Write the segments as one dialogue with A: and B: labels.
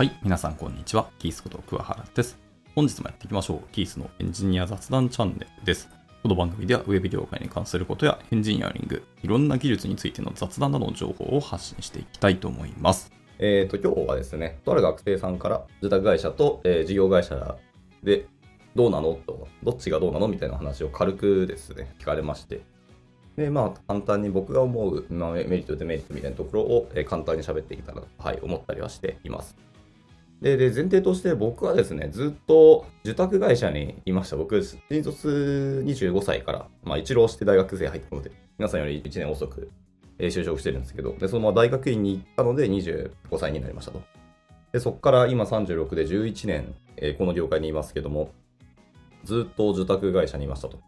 A: はい、皆さんこんにちは。キースこと桑原です。本日もやっていきましょう。キースのエンジニア雑談チャンネルです。この番組ではウェブ業界に関することやエンジニアリング、いろんな技術についての雑談などの情報を発信していきたいと思います。
B: えー、と今日はですね、とある学生さんから自宅会社と、えー事業会社でどうなのと、どっちがどうなのみたいな話を軽くですね、聞かれまして、で、まあ、簡単に僕が思う、まあ、メメリット、デメリットみたいなところを、えー簡単に喋っていけたらと、はい、思ったりはしています。で、で前提として僕はですね、ずっと受託会社にいました。僕、新卒25歳から、まあ、一浪して大学生入ったので、皆さんより1年遅く就職してるんですけど、でそのまま大学院に行ったので25歳になりましたと。でそこから今36で11年、この業界にいますけども、ずっと受託会社にいましたと。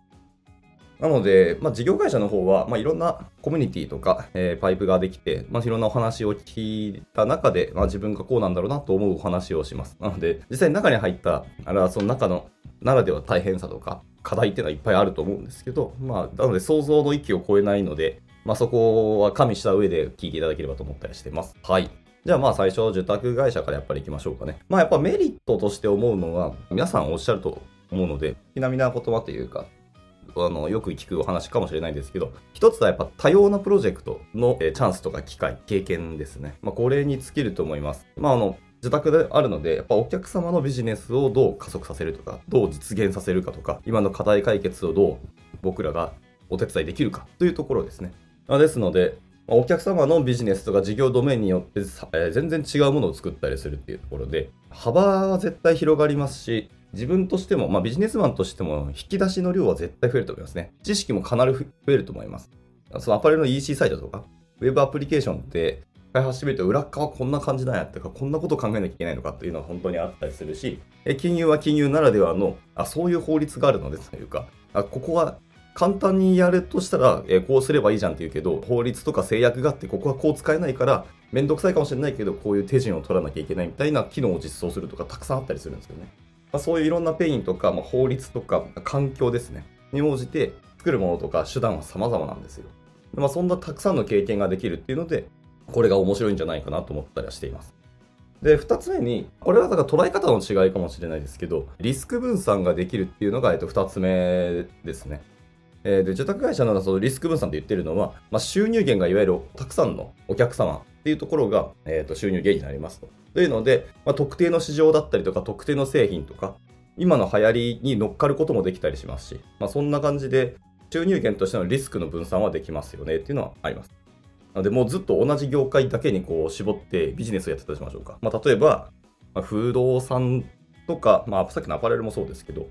B: なので、まあ、事業会社の方は、まあ、いろんなコミュニティとか、えーパイプができて、まあ、いろんなお話を聞いた中で、まあ、自分がこうなんだろうなと思うお話をします。なので、実際に中に入った、あれはその中のならでは大変さとか、課題っていうのはいっぱいあると思うんですけど、まあ、なので想像の域を超えないので、まあ、そこは加味した上で聞いていただければと思ったりしてます。はい。じゃあまあ最初、受託会社からやっぱり行きましょうかね。まあやっぱメリットとして思うのは、皆さんおっしゃると思うので、ひなみな言葉というか、あのよく聞くお話かもしれないんですけど、一つはやっぱ多様なプロジェクトのえチャンスとか機会、経験ですね。まあこれに尽きると思います。まああの、自宅であるので、やっぱお客様のビジネスをどう加速させるとか、どう実現させるかとか、今の課題解決をどう僕らがお手伝いできるかというところですね。ですので、お客様のビジネスとか事業ドメインによって、全然違うものを作ったりするっていうところで、幅は絶対広がりますし、自分としても、まあ、ビジネスマンとしても引き出しの量は絶対増えると思いますね。知識もかなり増えると思います。そのアパレルの EC サイトとか、ウェブアプリケーションって開発してみると裏側こんな感じなんやとか、こんなこと考えなきゃいけないのかっていうのは本当にあったりするし、金融は金融ならではの、あ、そういう法律があるのですというか、あ、ここは簡単にやるとしたら、えーこうすればいいじゃんって言うけど、法律とか制約があって、ここはこう使えないから、めんどくさいかもしれないけど、こういう手順を取らなきゃいけないみたいな機能を実装するとか、たくさんあったりするんですよね。まあ、そういういろんなペインとか、まあ、法律とか、環境ですね。に応じて、作るものとか手段は様々なんですよ。まあ、そんなたくさんの経験ができるっていうので、これが面白いんじゃないかなと思ったりはしています。で、二つ目に、これはだから捉え方の違いかもしれないですけど、リスク分散ができるっていうのが、えっと、二つ目ですね。えーで、受託会社ならそのリスク分散って言ってるのは、まあ、収入源がいわゆるたくさんのお客様っていうところが、えー、と収入源になりますと。というので、まあ、特定の市場だったりとか、特定の製品とか、今の流行りに乗っかることもできたりしますし、まあ、そんな感じで、収入源としてのリスクの分散はできますよねっていうのはあります。なので、もうずっと同じ業界だけにこう絞ってビジネスをやってたとしましょうか。まあ、例えば、まあ不動産とか、まあ、さっきのアパレルもそうですけど、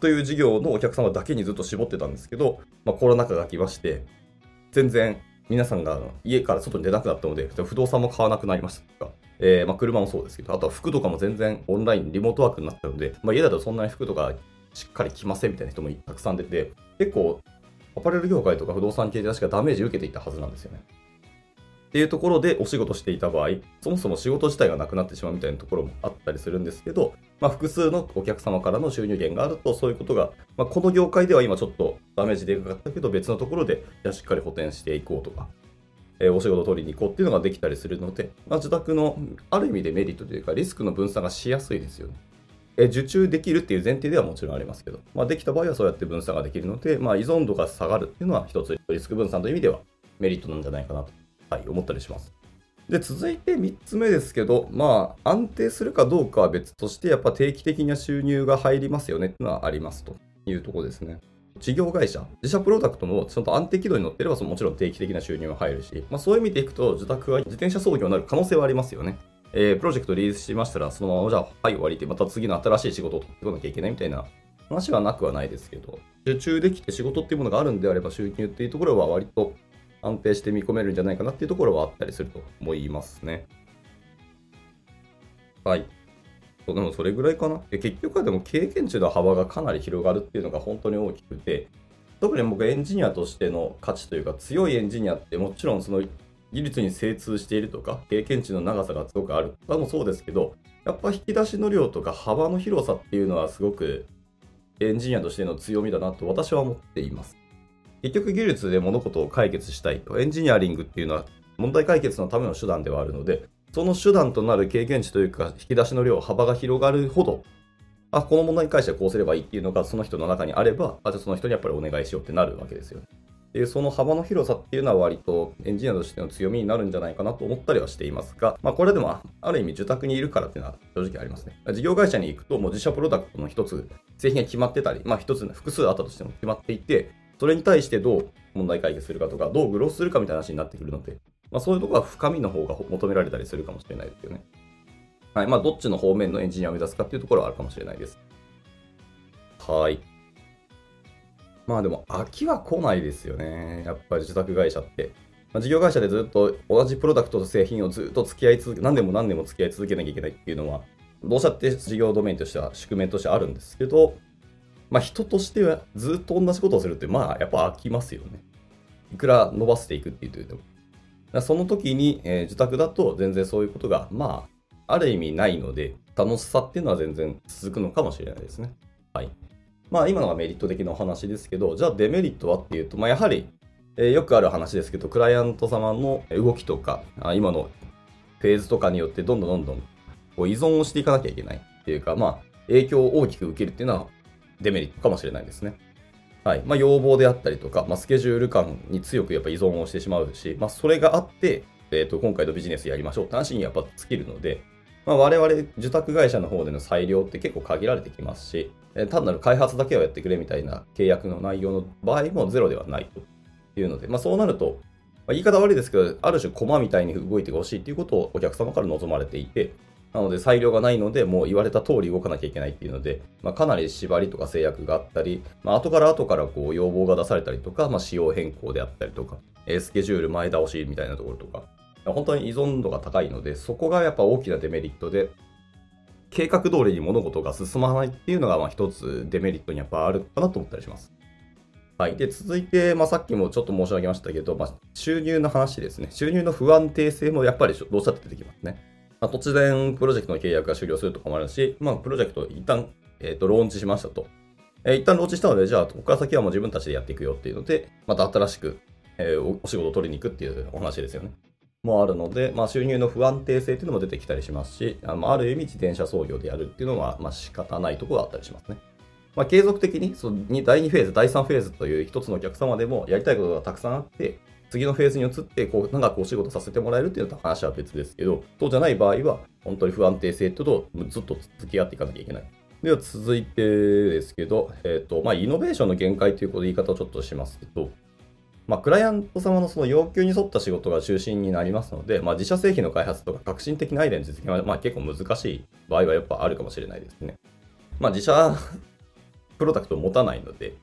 B: という事業のお客様だけにずっと絞ってたんですけど、まあ、コロナ禍が来まして、全然皆さんが家から外に出なくなったので、不動産も買わなくなりましたとか、えーまあ、車もそうですけど、あとは服とかも全然オンライン、リモートワークになったので、まあ、家だとそんなに服とかしっかり着ませんみたいな人もたくさん出て、結構アパレル業界とか不動産系で確かダメージ受けていたはずなんですよね。っていうところでお仕事していた場合、そもそも仕事自体がなくなってしまうみたいなところもあったりするんですけど、まあ、複数のお客様からの収入源があると、そういうことが、まあ、この業界では今ちょっとダメージでかかったけど、別のところでじゃあしっかり補填していこうとか、えお仕事を取りに行こうっていうのができたりするので、まあ、自宅のある意味でメリットというか、リスクの分散がしやすいですよね。え受注できるっていう前提ではもちろんありますけど、まあ、できた場合はそうやって分散ができるので、まあ、依存度が下がるっていうのは一つリスク分散という意味ではメリットなんじゃないかなと、はい、思ったりします。で、続いて3つ目ですけど、まあ、安定するかどうかは別として、やっぱ定期的な収入が入りますよねっていうのはありますというところですね。事業会社、自社プロダクトのちゃんと安定軌道に乗ってれば、そのもちろん定期的な収入は入るし、まあ、そういう意味でいくと、自宅は自転車操業になる可能性はありますよね。えープロジェクトリリースしましたら、そのままじゃあ、はい、終わりで、また次の新しい仕事を取ってこなきゃいけないみたいな話はなくはないですけど、受注できて仕事っていうものがあるんであれば、収入っていうところは割と安定して見込めるんじゃないかなっていうところはあったりすると思いますね。はい。そでもそれぐらいかな。結局はでも経験値の幅がかなり広がるっていうのが本当に大きくて、特に僕エンジニアとしての価値というか強いエンジニアってもちろんその技術に精通しているとか経験値の長さがすごくあるとかもそうですけどやっぱ引き出しの量とか幅の広さっていうのはすごくエンジニアとしての強みだなと私は思っています結局技術で物事を解決したいとエンジニアリングっていうのは問題解決のための手段ではあるのでその手段となる経験値というか、引き出しの量、幅が広がるほど、あ、この問題に関してはこうすればいいっていうのがその人の中にあれば、あ、じゃあその人にやっぱりお願いしようってなるわけですよ。で、その幅の広さっていうのは割とエンジニアとしての強みになるんじゃないかなと思ったりはしていますが、まあこれでもある意味受託にいるからっていうのは正直ありますね。事業会社に行くともう自社プロダクトの一つ、製品が決まってたり、まあ一つ複数あったとしても決まっていて、それに対してどう問題解決するかとか、どうグロスするかみたいな話になってくるので、まあそういうところは深みの方が求められたりするかもしれないですよね。はい。まあどっちの方面のエンジニアを目指すかっていうところはあるかもしれないです。はい。まあでも、飽きは来ないですよね。やっぱり受託会社って。まあ、事業会社でずっと同じプロダクトと製品をずっと付き合い続け、何年も何年も付き合い続けなきゃいけないっていうのは、どうしたって事業ドメインとしては宿命としてあるんですけど、まあ人としてはずっと同じことをするって、まあやっぱ飽きますよね。いくら伸ばしていくって言っても。その時に、えー、受託だと全然そういうことが、まあ、ある意味ないので、楽しさっていうのは全然続くのかもしれないですね。はい。まあ今のがメリット的なお話ですけど、じゃあデメリットはっていうと、まあやはり、えー、よくある話ですけど、クライアント様の動きとか、あ今のフェーズとかによってどんどんどんどんこう依存をしていかなきゃいけないっていうか、まあ影響を大きく受けるっていうのはデメリットかもしれないですね。はい。まあ要望であったりとか、まあスケジュール感に強くやっぱ依存をしてしまうし、まあそれがあって、え、ー、と、今回のビジネスやりましょうって話にやっぱ尽きるので、まあ、我々受託会社の方での裁量って結構限られてきますしえ、単なる開発だけをやってくれみたいな契約の内容の場合もゼロではないというので、まあ、そうなると、まあ、言い方悪いですけど、ある種駒みたいに動いてほしいということをお客様から望まれていて、なので裁量がないので、もう言われた通り動かなきゃいけないっていうので、まあ、かなり縛りとか制約があったり、まあ、後から後からこう要望が出されたりとか、まあ、仕様変更であったりとか、スケジュール前倒しみたいなところとか、本当に依存度が高いので、そこがやっぱ大きなデメリットで、計画通りに物事が進まないっていうのが、まあ一つデメリットにやっぱあるかなと思ったりします。はい。で、続いて、まあさっきもちょっと申し上げましたけど、まあ収入の話ですね。収入の不安定性もやっぱりどうしたって出てきますね。まあ、突然プロジェクトの契約が終了するとかもあるし、まあプロジェクト一旦、えっ、ー、と、ローンチしましたと。えー、一旦ローンチしたので、じゃあ、ここから先はもう自分たちでやっていくよっていうので、また新しく、えー、お仕事を取りに行くっていうお話ですよね。もあるので、まあ、収入の不安定性というのも出てきたりしますし、あある意味自転車操業でやるっていうのは、まあ、仕方ないところがあったりしますね。まあ、継続的にその第2フェーズ、第3フェーズという一つのお客様でもやりたいことがたくさんあって、次のフェーズに移ってこう長くお仕事させてもらえるっていうのと話は別ですけど、そうじゃない場合は、本当に不安定性とずっと付き合っていかなきゃいけない。では続いてですけど、えっ、ー、と、まあ、イノベーションの限界ということで言い方をちょっとしますけど、まあ、クライアント様のその要求に沿った仕事が中心になりますので、まあ、自社製品の開発とか革新的なアイデアの実現は、まあ、結構難しい場合はやっぱあるかもしれないですね。まあ、自社プロダクトを持たないので、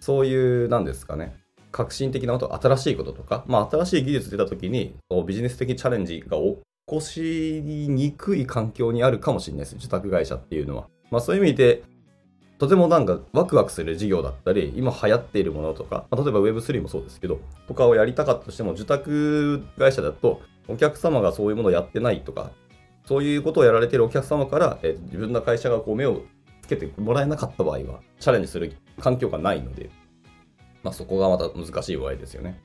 B: そういう、なんですかね、革新的なこと、新しいこととか、まあ、新しい技術出た時に、ビジネス的チャレンジが起こしにくい環境にあるかもしれないです。受託会社っていうのは。まあ、そういう意味で、とてもなんかワクワクする事業だったり、今流行っているものとか、まあ、例えば Web3 もそうですけど、とかをやりたかったとしても、受託会社だと、お客様がそういうものをやってないとか、そういうことをやられているお客様から、え自分の会社がこう目をつけてもらえなかった場合は、チャレンジする環境がないので、まあ、そこがまた難しい場合ですよね。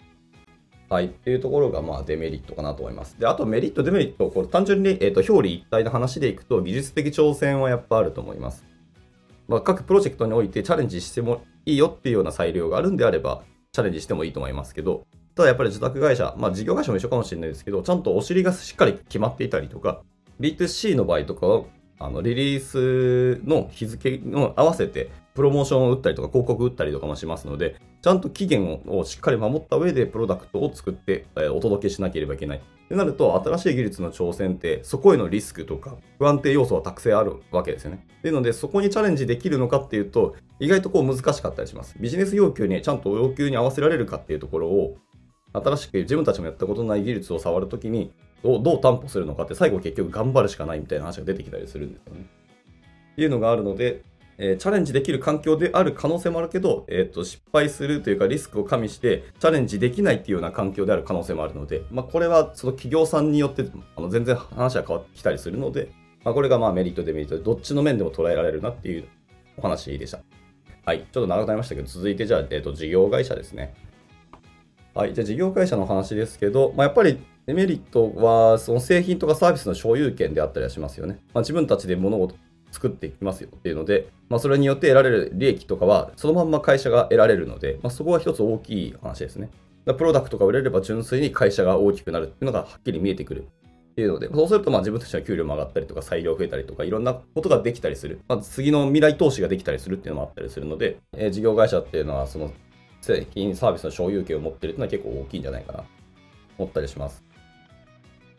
B: はい。っていうところが、まあ、デメリットかなと思います。で、あとメリット、デメリット、これ単純に、えっ、ー、と、表裏一体の話でいくと、技術的挑戦はやっぱあると思います。まあ、各プロジェクトにおいてチャレンジしてもいいよっていうような裁量があるんであれば、チャレンジしてもいいと思いますけど、ただやっぱり受託会社、まあ事業会社も一緒かもしれないですけど、ちゃんとお尻がしっかり決まっていたりとか、B2C の場合とかは、あのリリースの日付の合わせてプロモーションを打ったりとか広告打ったりとかもしますので、ちゃんと期限をしっかり守った上でプロダクトを作ってお届けしなければいけない。ってなると、新しい技術の挑戦って、そこへのリスクとか、不安定要素はたくさんあるわけですよね。っていうので、そこにチャレンジできるのかっていうと、意外とこう難しかったりします。ビジネス要求にちゃんと要求に合わせられるかっていうところを、新しく自分たちもやったことない技術を触るときにどう、どう担保するのかって、最後結局頑張るしかないみたいな話が出てきたりするんですよね。っていうのがあるので、えー、チャレンジできる環境である可能性もあるけど、えーと、失敗するというかリスクを加味してチャレンジできないっていうような環境である可能性もあるので、まあ、これはその企業さんによってあの全然話は変わってきたりするので、まあ、これがまあメリットデメリットでどっちの面でも捉えられるなっていうお話でした。はい。ちょっと長くなりましたけど、続いてじゃあ、えーと、事業会社ですね。はい、じゃあ事業会社の話ですけど、まあ、やっぱりデメリットは、その製品とかサービスの所有権であったりはしますよね。まあ、自分たちで物事作っていきますよっていうので、まあ、それによって得られる利益とかは、そのまんま会社が得られるので、まあ、そこは一つ大きい話ですね。プロダクトが売れれば純粋に会社が大きくなるっていうのがはっきり見えてくるっていうので、そうするとまあ自分たちの給料も上がったりとか、裁量増えたりとか、いろんなことができたりする。まあ、次の未来投資ができたりするっていうのもあったりするので、えー、事業会社っていうのは、その製品サービスの所有権を持ってるっていうのは結構大きいんじゃないかなと思ったりします。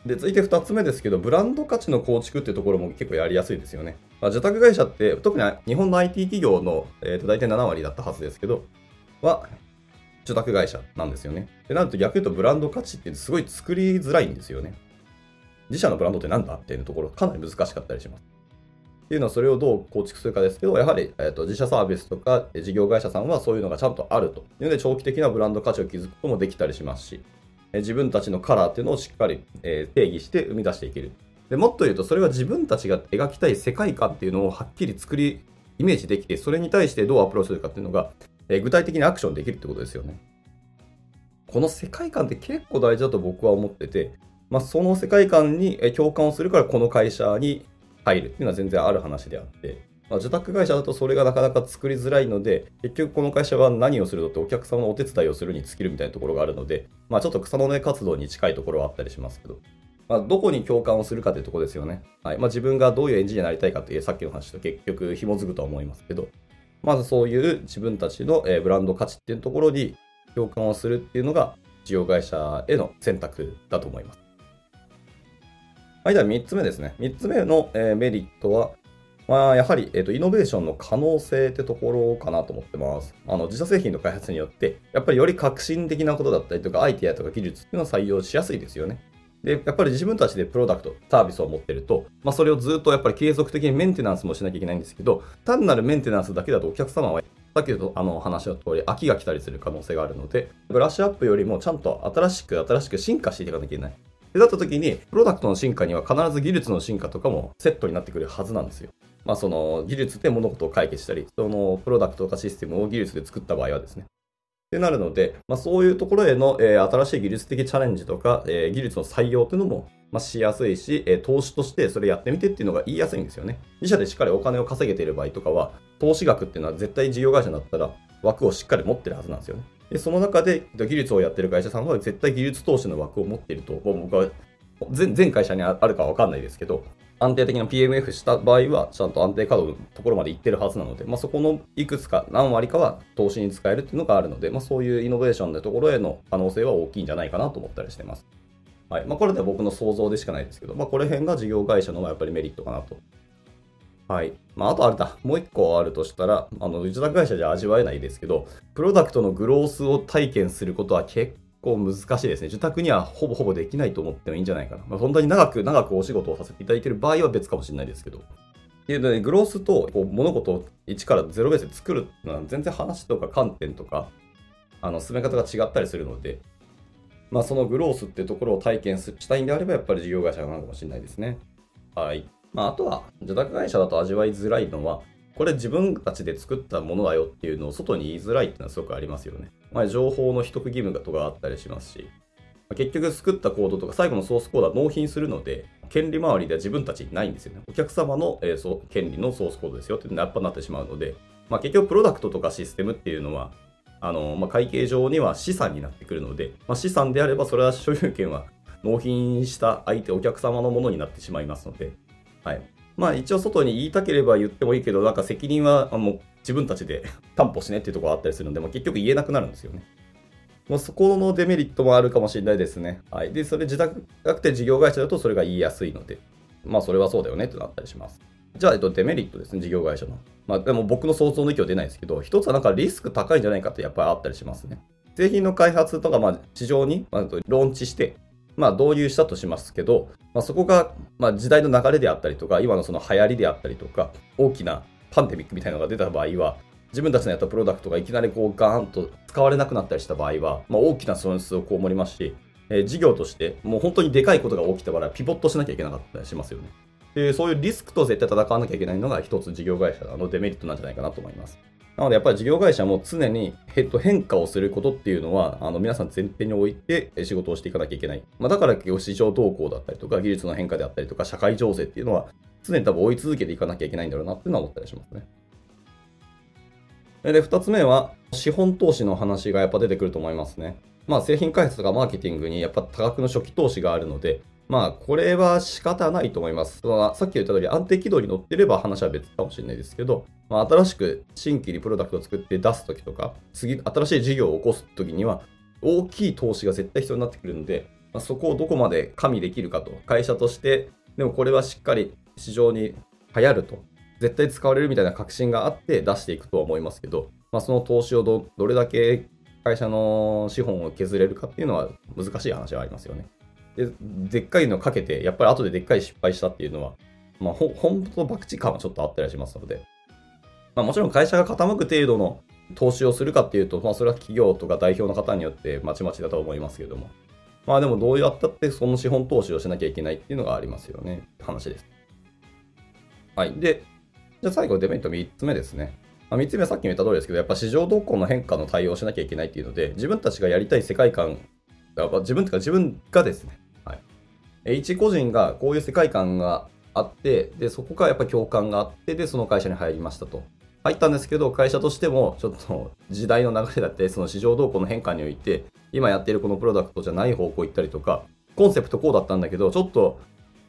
B: で、続いて2つ目ですけど、ブランド価値の構築っていうところも結構やりやすいですよね。まあ、受託会社って、特に日本の IT 企業の、えー、と大体7割だったはずですけど、は、受託会社なんですよね。で、なんと逆に言うとブランド価値ってすごい作りづらいんですよね。自社のブランドって何だっていうところかなり難しかったりします。っていうのはそれをどう構築するかですけど、やはり、えーと、自社サービスとか事業会社さんはそういうのがちゃんとあるというので、長期的なブランド価値を築くこともできたりしますし、自分たちのカラーっていうのをしっかり、定義して生み出していける。でもっと言うと、それは自分たちが描きたい世界観っていうのをはっきり作り、イメージできて、それに対してどうアプローチするかっていうのが、え具体的にアクションできるってことですよね。この世界観って結構大事だと僕は思ってて、まあ、その世界観に共感をするからこの会社に入るっていうのは全然ある話であって、まあ、受託会社だとそれがなかなか作りづらいので、結局この会社は何をするのってお客様のお手伝いをするに尽きるみたいなところがあるので、まあ、ちょっと草の根活動に近いところはあったりしますけど、まあ、どこに共感をするかというところですよね。はいまあ、自分がどういうエンジニアになりたいかというさっきの話と結局紐づくとは思いますけど、まずそういう自分たちのブランド価値っていうところに共感をするっていうのが事業会社への選択だと思います。はい、では3つ目ですね。3つ目の、えー、メリットは、まあ、やはり、えーと、イノベーションの可能性ってところかなと思ってます。あの自社製品の開発によって、やっぱりより革新的なことだったりとか、アイディアとか技術っていうのを採用しやすいですよね。で、やっぱり自分たちでプロダクト、サービスを持ってると、まあ、それをずっとやっぱり継続的にメンテナンスもしなきゃいけないんですけど、単なるメンテナンスだけだとお客様はさっきのあの話の通り、飽きが来たりする可能性があるので、ブラッシュアップよりもちゃんと新しく新しく進化していかなきゃいけない。で、だった時に、プロダクトの進化には必ず技術の進化とかもセットになってくるはずなんですよ。まあ、その技術で物事を解決したり、そのプロダクトとかシステムを技術で作った場合はですね。ってなるので、まあ、そういうところへの、えー、新しい技術的チャレンジとか、えー、技術の採用っていうのも、まあ、しやすいし、えー、投資としてそれやってみてっていうのが言いやすいんですよね。自社でしっかりお金を稼げている場合とかは、投資額っていうのは絶対事業会社だったら枠をしっかり持ってるはずなんですよね。で、その中で技術をやってる会社さんは絶対技術投資の枠を持っていると、僕は全会社にあるかわかんないですけど、安定的な PMF した場合は、ちゃんと安定稼働のところまで行ってるはずなので、まあ、そこのいくつか何割かは投資に使えるっていうのがあるので、まあ、そういうイノベーションのところへの可能性は大きいんじゃないかなと思ったりしてます。はいまあ、これで僕の想像でしかないですけど、まあ、これ辺が事業会社のやっぱりメリットかなと。はい。まあ、あとあれだ。もう一個あるとしたら、あの、受託会社じゃ味わえないですけど、プロダクトのグロースを体験することは結構難しいですね。受託にはほぼほぼできないと思ってもいいんじゃないかな。まあ、本当に長く長くお仕事をさせていただいている場合は別かもしれないですけど。っていうので、グロースとこう物事を1から0ベースで作るのは全然話とか観点とか、あの、進め方が違ったりするので、まあ、そのグロースってところを体験したいんであれば、やっぱり事業会社なのかもしれないですね。はい。まあ、あとは、受託会社だと味わいづらいのは、これ自分たちで作ったものだよっていうのを外に言いづらいっていうのはすごくありますよね。まあ、情報の取得義務とかあったりしますし、まあ結局作ったコードとか最後のソースコードは納品するので、権利周りでは自分たちにないんですよね。お客様の、えー、そ権利のソースコードですよっていうのがやっぱなってしまうので、まあ、結局プロダクトとかシステムっていうのは、あのまあ、会計上には資産になってくるので、まあ、資産であればそれは所有権は納品した相手、お客様のものになってしまいますので、はい。まあ一応外に言いたければ言ってもいいけど、なんか責任はもう自分たちで担保しねっていうところがあったりするので、まあ、結局言えなくなるんですよね。もうそこのデメリットもあるかもしれないですね。はい。で、それ自宅学て事業会社だとそれが言いやすいので、まあそれはそうだよねってなったりします。じゃあ、えっと、デメリットですね、事業会社の。まあでも僕の想像の域は出ないですけど、一つはなんかリスク高いんじゃないかってやっぱりあったりしますね。製品の開発とか、まあ市場に、まあ、ローンチして、まあ導入したとしますけど、まあ、そこが、まあ、時代の流れであったりとか、今のその流行りであったりとか、大きなパンデミックみたいなのが出た場合は、自分たちのやったプロダクトがいきなりこうガーンと使われなくなったりした場合は、まあ、大きな損失を被りますし、えー、事業としてもう本当にでかいことが起きた場合はピボットしなきゃいけなかったりしますよね。でそういうリスクと絶対戦わなきゃいけないのが一つ事業会社のデメリットなんじゃないかなと思います。なのでやっぱり事業会社も常にヘッド変化をすることっていうのは、あの皆さん前提に置いて仕事をしていかなきゃいけない。まあ、だから結構市場動向だったりとか、技術の変化であったりとか、社会情勢っていうのは常に多分追い続けていかなきゃいけないんだろうなっていうのは思ったりしますね。で、二つ目は、資本投資の話がやっぱ出てくると思いますね。まあ、製品開発とかマーケティングにやっぱ多額の初期投資があるので、まあ、これは仕方ないと思います。さっき言った通り、安定軌道に乗ってれば話は別かもしれないですけど、まあ、新しく新規にプロダクトを作って出すときとか、次、新しい事業を起こすときには、大きい投資が絶対必要になってくるので、まあ、そこをどこまで加味できるかと。会社として、でもこれはしっかり市場に流行ると。絶対使われるみたいな確信があって出していくとは思いますけど、まあ、その投資をどどれだけ会社の資本を削れるかっていうのは難しい話はありますよね。で、でっかいのかけて、やっぱり後ででっかい失敗したっていうのは、まあ、ほ本当の博打感はちょっとあったりしますので、まあ、もちろん会社が傾く程度の投資をするかっていうと、まあ、それは企業とか代表の方によってまちまちだと思いますけれども、まあでもどうやったってその資本投資をしなきゃいけないっていうのがありますよね。話です。はい。で、じゃあ最後デメリット3つ目ですね。まあ、3つ目はさっきも言った通りですけど、やっぱ市場動向の変化の対応をしなきゃいけないっていうので、自分たちがやりたい世界観、自分とか自分がですね、はい一個人がこういう世界観があって、で、そこからやっぱ共感があって、で、その会社に入りましたと。入ったんですけど、会社としても、ちょっと時代の流れだって、その市場動向の変化において、今やっているこのプロダクトじゃない方向行ったりとか、コンセプトこうだったんだけど、ちょっと、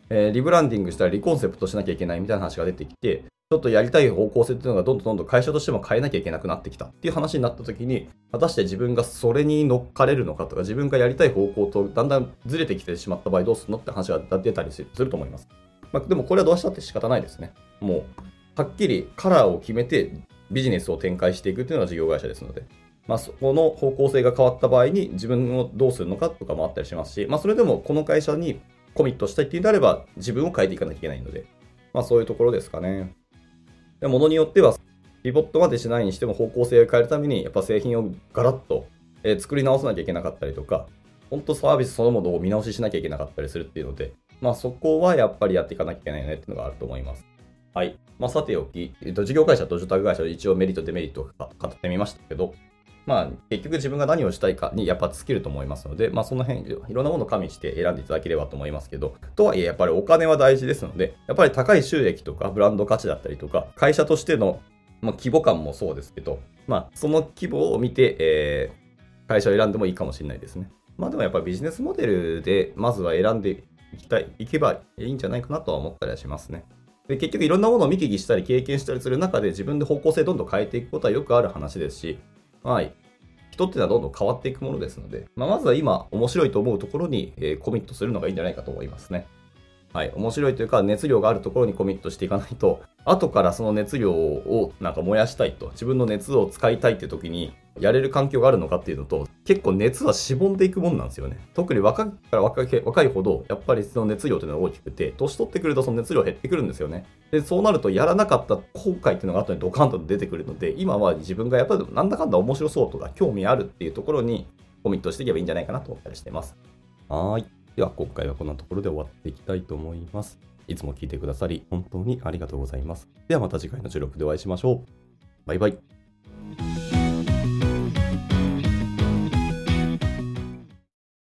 B: えー、リブランディングしたらリコンセプトしなきゃいけないみたいな話が出てきて、ちょっとやりたい方向性っていうのがどんどんどんどん会社としても変えなきゃいけなくなってきたっていう話になった時に、果たして自分がそれに乗っかれるのかとか、自分がやりたい方向とだんだんずれてきてしまった場合どうするのって話が出たりすると思います。まあ、でもこれはどうしたって仕方ないですね。もう、はっきりカラーを決めてビジネスを展開していくっていうのが事業会社ですので。まあ、そこの方向性が変わった場合に自分をどうするのかとかもあったりしますし、まあ、それでもこの会社にコミットしたいっていうんであれば自分を変えていかなきゃいけないので、まあそういうところですかね。でものによっては、ピボットまでしないにしても方向性を変えるために、やっぱ製品をガラッと、え、作り直さなきゃいけなかったりとか、本当サービスそのものを見直ししなきゃいけなかったりするっていうので、まあそこはやっぱりやっていかなきゃいけないよねっていうのがあると思います。はい。まあさておき、えっと、事業会社と受託会社で一応メリット、デメリットを語ってみましたけど、まあ、結局自分が何をしたいかにやっぱ尽きると思いますので、まあその辺、いろんなものを加味して選んでいただければと思いますけど、とはいえやっぱりお金は大事ですので、やっぱり高い収益とかブランド価値だったりとか、会社としての、まあ、規模感もそうですけど、まあその規模を見て、えー、会社を選んでもいいかもしれないですね。まあでもやっぱりビジネスモデルでまずは選んでいきたい、いけばいいんじゃないかなとは思ったりはしますね。で結局いろんなものを見聞きしたり経験したりする中で自分で方向性どんどん変えていくことはよくある話ですし、はい。人っていうのはどんどん変わっていくものですので、まあ、まずは今面白いと思うところに、えー、コミットするのがいいんじゃないかと思いますね。はい。面白いというか熱量があるところにコミットしていかないと、後からその熱量をなんか燃やしたいと、自分の熱を使いたいって時に、やれる環境があるのかっていうのと、結構熱はしぼんでいくもんなんですよね。特に若いから若い若いほど、やっぱりその熱量というのが大きくて、年取ってくるとその熱量減ってくるんですよね。で、そうなるとやらなかった後悔っていうのが後にドカンと出てくるので、今は自分がやっぱりなんだかんだ面白そうとか興味あるっていうところにコミットしていけばいいんじゃないかなと思ったりしてます。はい。では今回はこんなところで終わっていきたいと思います。いつも聞いてくださり本当にありがとうございます。ではまた次回の収録でお会いしましょう。バイバイ。